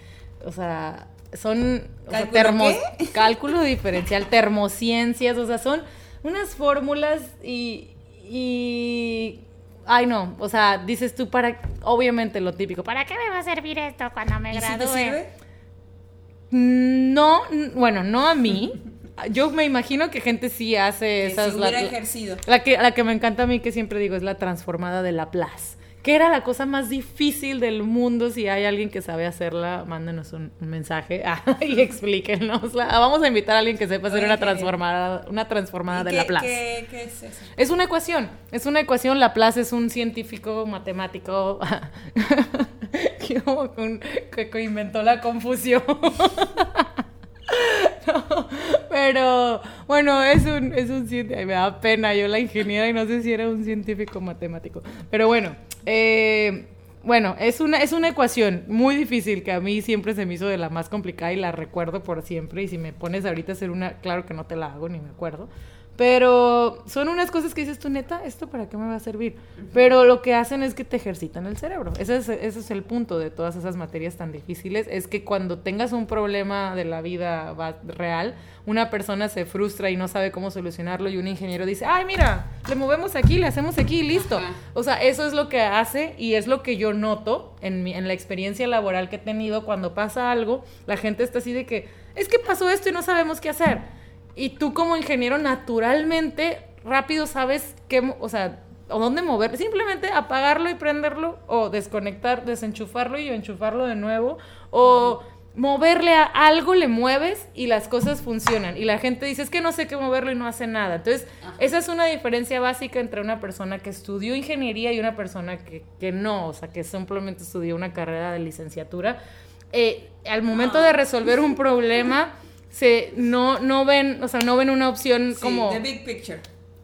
o sea, son o sea, ¿Cálculo termos- qué? cálculo diferencial, termociencias, o sea, son unas fórmulas y, y ay no, o sea, dices tú para, obviamente lo típico, ¿para qué me va a servir esto cuando me ¿Y si gradúe? sirve? No, bueno, no a mí. Yo me imagino que gente sí hace esas. si la- ejercido. la que, la que me encanta a mí, que siempre digo, es la transformada de Laplace. Que era la cosa más difícil del mundo. Si hay alguien que sabe hacerla, mándenos un, un mensaje ah, y explíquenosla. Vamos a invitar a alguien que sepa hacer una transformada, una transformada ¿Y de qué, Laplace. qué- qué es eso? Es una ecuación, es una ecuación. Laplace es un científico matemático que- que inventó la confusión. Pero bueno, es un, es un científico. Me da pena, yo la ingeniera y no sé si era un científico matemático. Pero bueno, eh, bueno, es una, es una ecuación muy difícil que a mí siempre se me hizo de la más complicada y la recuerdo por siempre. Y si me pones ahorita a hacer una, claro que no te la hago ni me acuerdo. Pero son unas cosas que dices tú, neta, ¿esto para qué me va a servir? Pero lo que hacen es que te ejercitan el cerebro. Ese es, ese es el punto de todas esas materias tan difíciles. Es que cuando tengas un problema de la vida real, una persona se frustra y no sabe cómo solucionarlo y un ingeniero dice, ay, mira, le movemos aquí, le hacemos aquí listo. O sea, eso es lo que hace y es lo que yo noto en, mi- en la experiencia laboral que he tenido cuando pasa algo, la gente está así de que, es que pasó esto y no sabemos qué hacer. Y tú como ingeniero naturalmente rápido sabes qué, o sea, o dónde mover, simplemente apagarlo y prenderlo o desconectar, desenchufarlo y enchufarlo de nuevo o moverle a algo le mueves y las cosas funcionan y la gente dice es que no sé qué moverlo y no hace nada. Entonces, esa es una diferencia básica entre una persona que estudió ingeniería y una persona que, que no, o sea, que simplemente estudió una carrera de licenciatura. Eh, al momento de resolver un problema se no no ven, o sea, no ven una opción Sí, como the big picture.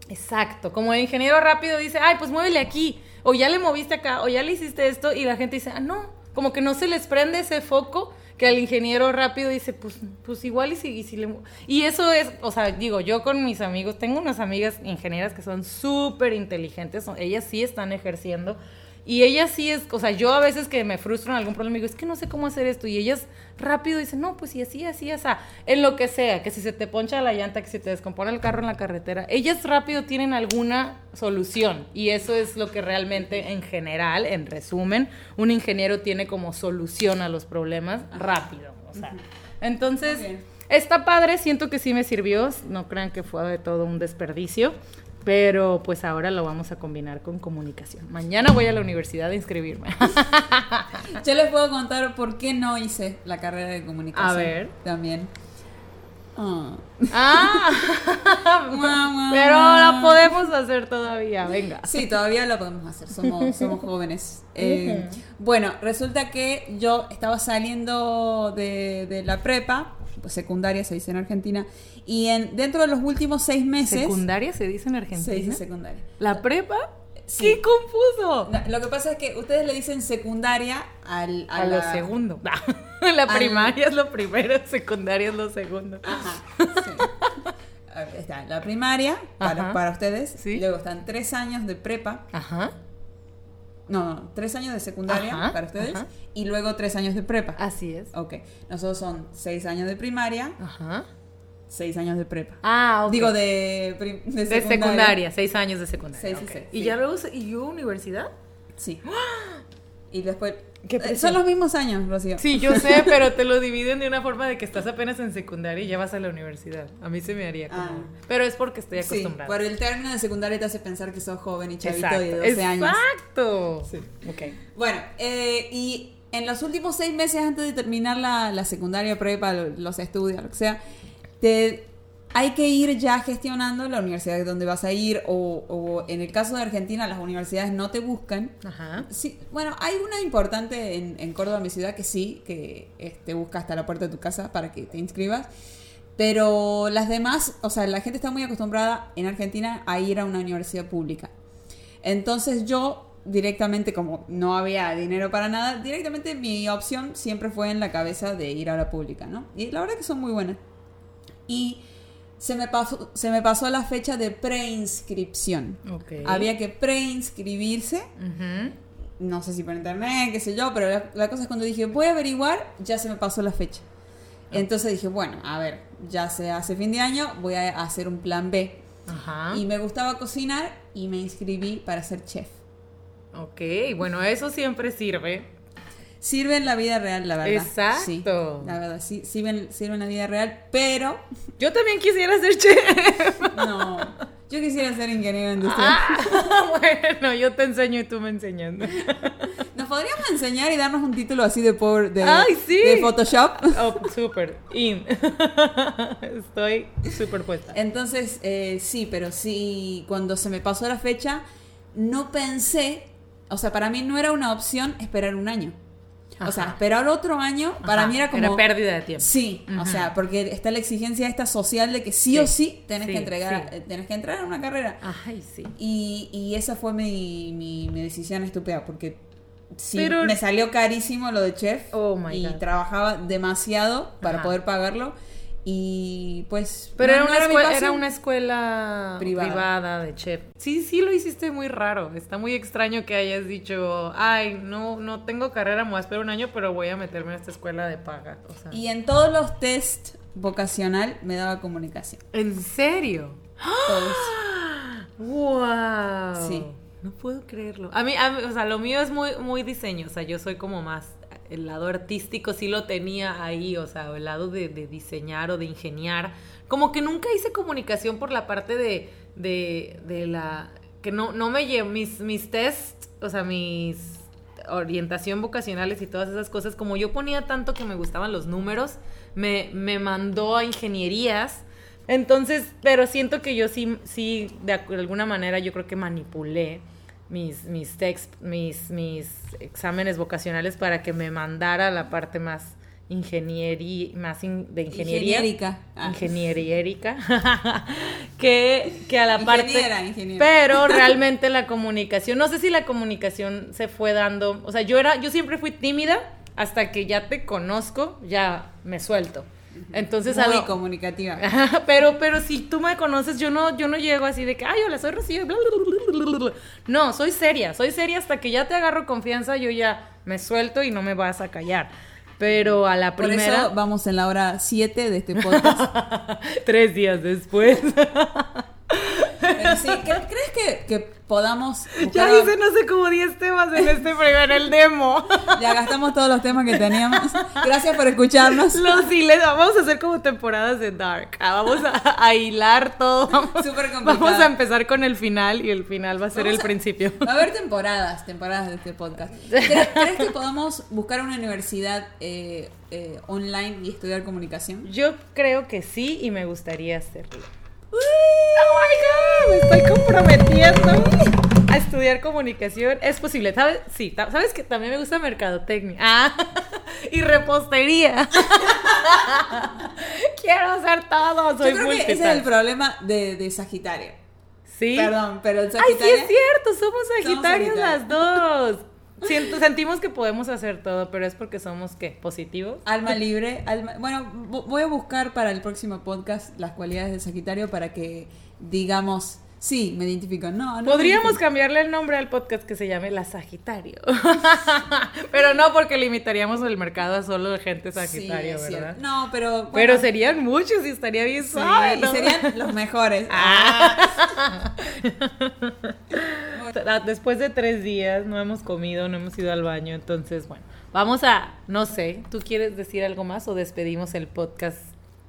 Exacto, como el ingeniero rápido dice, ay, pues muévele aquí, o ya le moviste acá, o ya le hiciste esto, y la gente dice, ah, no, como que no se les prende ese foco que al ingeniero rápido dice, pues, pues igual y si, y si le... mu-". Y eso es, o sea, digo, yo con mis amigos, tengo unas amigas ingenieras que son súper inteligentes, ellas sí están ejerciendo, y ellas sí es, o sea, yo a veces que me frustro en algún problema, digo, es que no sé cómo hacer esto. Y ellas rápido dicen, no, pues y así, así, así, en lo que sea, que si se te poncha la llanta, que si te descompone el carro en la carretera, ellas rápido tienen alguna solución. Y eso es lo que realmente, en general, en resumen, un ingeniero tiene como solución a los problemas rápido. O sea, entonces, bien. está padre, siento que sí me sirvió, no crean que fue de todo un desperdicio. Pero pues ahora lo vamos a combinar con comunicación. Mañana voy a la universidad a inscribirme. Yo les puedo contar por qué no hice la carrera de comunicación. A ver. También. Ah. Ah, pero la podemos hacer todavía, venga. Sí, todavía lo podemos hacer, somos, somos jóvenes. Eh, bueno, resulta que yo estaba saliendo de, de la prepa, secundaria se dice en Argentina, y en, dentro de los últimos seis meses... ¿Secundaria se dice en Argentina? Se dice secundaria. ¿La prepa? Sí. ¡Qué confuso! No, lo que pasa es que ustedes le dicen secundaria al, A lo la- segundo. la al- primaria es lo primero, secundaria es lo segundo. Ajá, sí. A ver, Está la primaria para, para ustedes, Sí. luego están tres años de prepa, Ajá. No, no, tres años de secundaria Ajá, para ustedes, ajá. y luego tres años de prepa. Así es. Ok, nosotros son seis años de primaria, Ajá. seis años de prepa. Ah, ok. Digo, de, de de secundaria. seis años de secundaria. Seis y seis, ¿Y sí. ya luego, y yo universidad? Sí. Y después... Qué eh, son los mismos años, Rocío. Sí, yo sé, pero te lo dividen de una forma de que estás apenas en secundaria y ya vas a la universidad. A mí se me haría como... Ah. Pero es porque estoy Sí, acostumbrada. por el término de secundaria te hace pensar que sos joven y chavito Exacto. de 12 años. Exacto. Sí. Ok. Bueno, eh, y en los últimos seis meses antes de terminar la, la secundaria, prepa, lo- los estudios, lo que sea, te, hay que ir ya gestionando la universidad donde vas a ir o, o en el caso de Argentina las universidades no te buscan. Ajá. Sí, bueno, hay una importante en, en Córdoba, mi ciudad, que sí, que eh, te busca hasta la puerta de tu casa para que te inscribas. Pero las demás, o sea, la gente está muy acostumbrada en Argentina a ir a una universidad pública. Entonces yo directamente, como no había dinero para nada, directamente mi opción siempre fue en la cabeza de ir a la pública, ¿no? Y la verdad que son muy buenas. Y se me pasó, se me pasó la fecha de preinscripción. Había que preinscribirse no sé si por internet, qué sé yo, pero la, la cosa es cuando dije, voy a averiguar, ya se me pasó la fecha. Entonces dije, bueno, a ver, ya se hace fin de año, voy a hacer un plan B. Ajá. Y me gustaba cocinar y me inscribí para ser chef. Ok, bueno, eso siempre sirve. Sirve en la vida real, la verdad. Exacto. Sí, la verdad, sí, sirve, sirve en la vida real, pero Yo también quisiera ser chef. no. Yo quisiera ser ingeniero industrial. Ah, bueno, yo te enseño y tú me enseñas. ¿Nos podríamos enseñar y darnos un título así de, power, de, Ay, sí. de Photoshop? Oh, súper. In. Estoy súper puesta. Entonces, eh, sí, pero sí, cuando se me pasó la fecha, no pensé, o sea, para mí no era una opción esperar un año. O sea, esperar otro año, para mí era como... Era pérdida de tiempo. Sí, o sea, porque está la exigencia esta social de que sí, Sí, o sí tenés sí, que entregar, sí. eh, tenés que entrar a una carrera. Ay, sí. Y, y esa fue mi, mi, mi decisión estúpida, porque sí, Pero- me salió carísimo lo de chef Oh, my y God. trabajaba demasiado para poder pagarlo y pues... Pero no- era, una era una escuela Privada. privada. de chef. Sí, sí lo hiciste muy raro. Está muy extraño que hayas dicho, ay, no, no tengo carrera, me voy a esperar un año, pero voy a meterme en esta escuela de paga. O sea, Y en todos los test vocacional me daba comunicación. ¿En serio? Todos. ¡Wow! Sí. No puedo creerlo. A mí, a mí, o sea, lo mío es muy, muy diseño. O sea, yo soy como más. El lado artístico sí lo tenía ahí. O sea, el lado de, diseñar o de ingeniar. Como que nunca hice comunicación por la parte de. de, de la. Que no, no me llevo. Mis, mis test, o sea, mis orientación vocacionales y todas esas cosas, como yo ponía tanto que me gustaban los números, me, me mandó a ingenierías. Entonces, pero siento que yo sí, sí, de alguna manera yo creo que manipulé mis, mis text, mis, mis exámenes vocacionales para que me mandara la parte más ingeniería, más in- de ingeniería. Ingeniérica. Ah. Que, que a la parte. Ingeniera. Pero realmente la comunicación, no sé si la comunicación se fue dando. O sea, yo era, yo siempre fui tímida hasta que ya te conozco, ya me suelto. Entonces Muy comunicativa. Pero, pero si tú me conoces, yo no, yo no llego así de que, ay, hola, soy Rocío. bla, bla, bla, bla, bla". No, soy seria, soy seria hasta que ya te agarro confianza, yo ya me suelto y no me vas a callar. Pero a la Por primera, eso vamos en la hora 7 de este podcast. tres días después. Pero sí, ¿cre- ¿crees que, que podamos Ya hice no sé como 10 temas en este primer el demo. Ya gastamos todos los temas que teníamos. Gracias por escucharnos. Los hiles, vamos a hacer como temporadas de Dark. Ah, vamos a, a hilar todo. Vamos, Súper complicado. vamos a empezar con el final y el final va a ser Vamos el a- principio. Va a haber temporadas, temporadas de este podcast. ¿Crees, crees que podamos buscar una universidad eh, eh, online y estudiar comunicación? Yo creo que sí y me gustaría hacerlo. Oh my god, me estoy comprometiendo a estudiar comunicación. Es posible, ¿sabes? Sí, ¿sabes que también me gusta mercadotecnia? Ah, y repostería. Quiero hacer todo, soy Yo creo que ese es el problema de, de Sagitario. Sí. Perdón, pero el Ay, sí Sagitario. es cierto, somos sagitarios Sagitario. las dos. Siento- sentimos que podemos hacer todo, pero es porque somos, ¿qué? ¿Positivos? Alma libre, alma... Bueno, vo- voy a buscar para el próximo podcast las cualidades de Sagitario para que digamos, sí, me identifico. No, no. Podríamos cambiarle el nombre al podcast que se llame La Sagitario. pero no porque limitaríamos el mercado a solo gente Sagitario, Sí, ¿verdad? cierto. No, pero. bueno, Pero serían muchos y estaría bien sí, suave, y serían los mejores. Ah. Después de tres días no hemos comido, no hemos ido al baño, entonces, bueno, vamos a, no sé, ¿tú quieres decir algo más o despedimos el podcast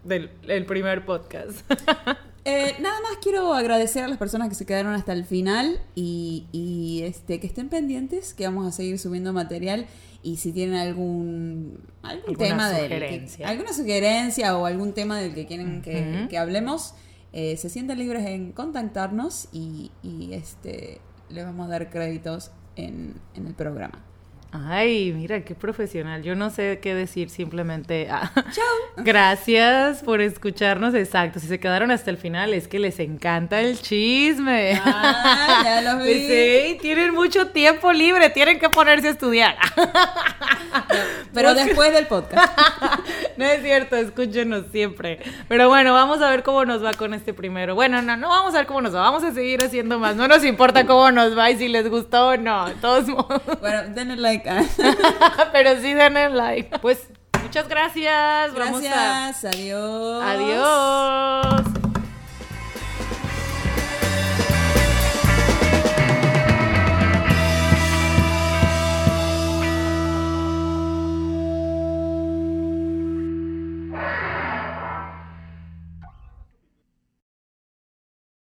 del el primer podcast? Eh, nada más quiero agradecer a las personas que se quedaron hasta el final y, y, este que estén pendientes, que vamos a seguir subiendo material y si tienen algún, algún Alguna tema del que- sugerencia. alguna sugerencia o algún tema del que quieren que, que hablemos, eh, se sienten libres en contactarnos y, y, este les vamos a dar créditos en, en el programa. Ay, mira, qué profesional. Yo no sé qué decir, simplemente. ah, Chao. Gracias por escucharnos. Exacto. Si se quedaron hasta el final, es que les encanta el chisme. Ah, ya los vi. Sí, tienen mucho tiempo libre, tienen que ponerse a estudiar. Pero después del podcast. No es cierto, escúchenos siempre. Pero bueno, vamos a ver cómo nos va con este primero. Bueno, no, no vamos a ver cómo nos va, vamos a seguir haciendo más. No nos importa cómo nos va y si les gustó o no, de todos modos. Bueno, denle like. Pero sí denle like. Pues muchas gracias. Vamos a... Gracias. Adiós. Adiós.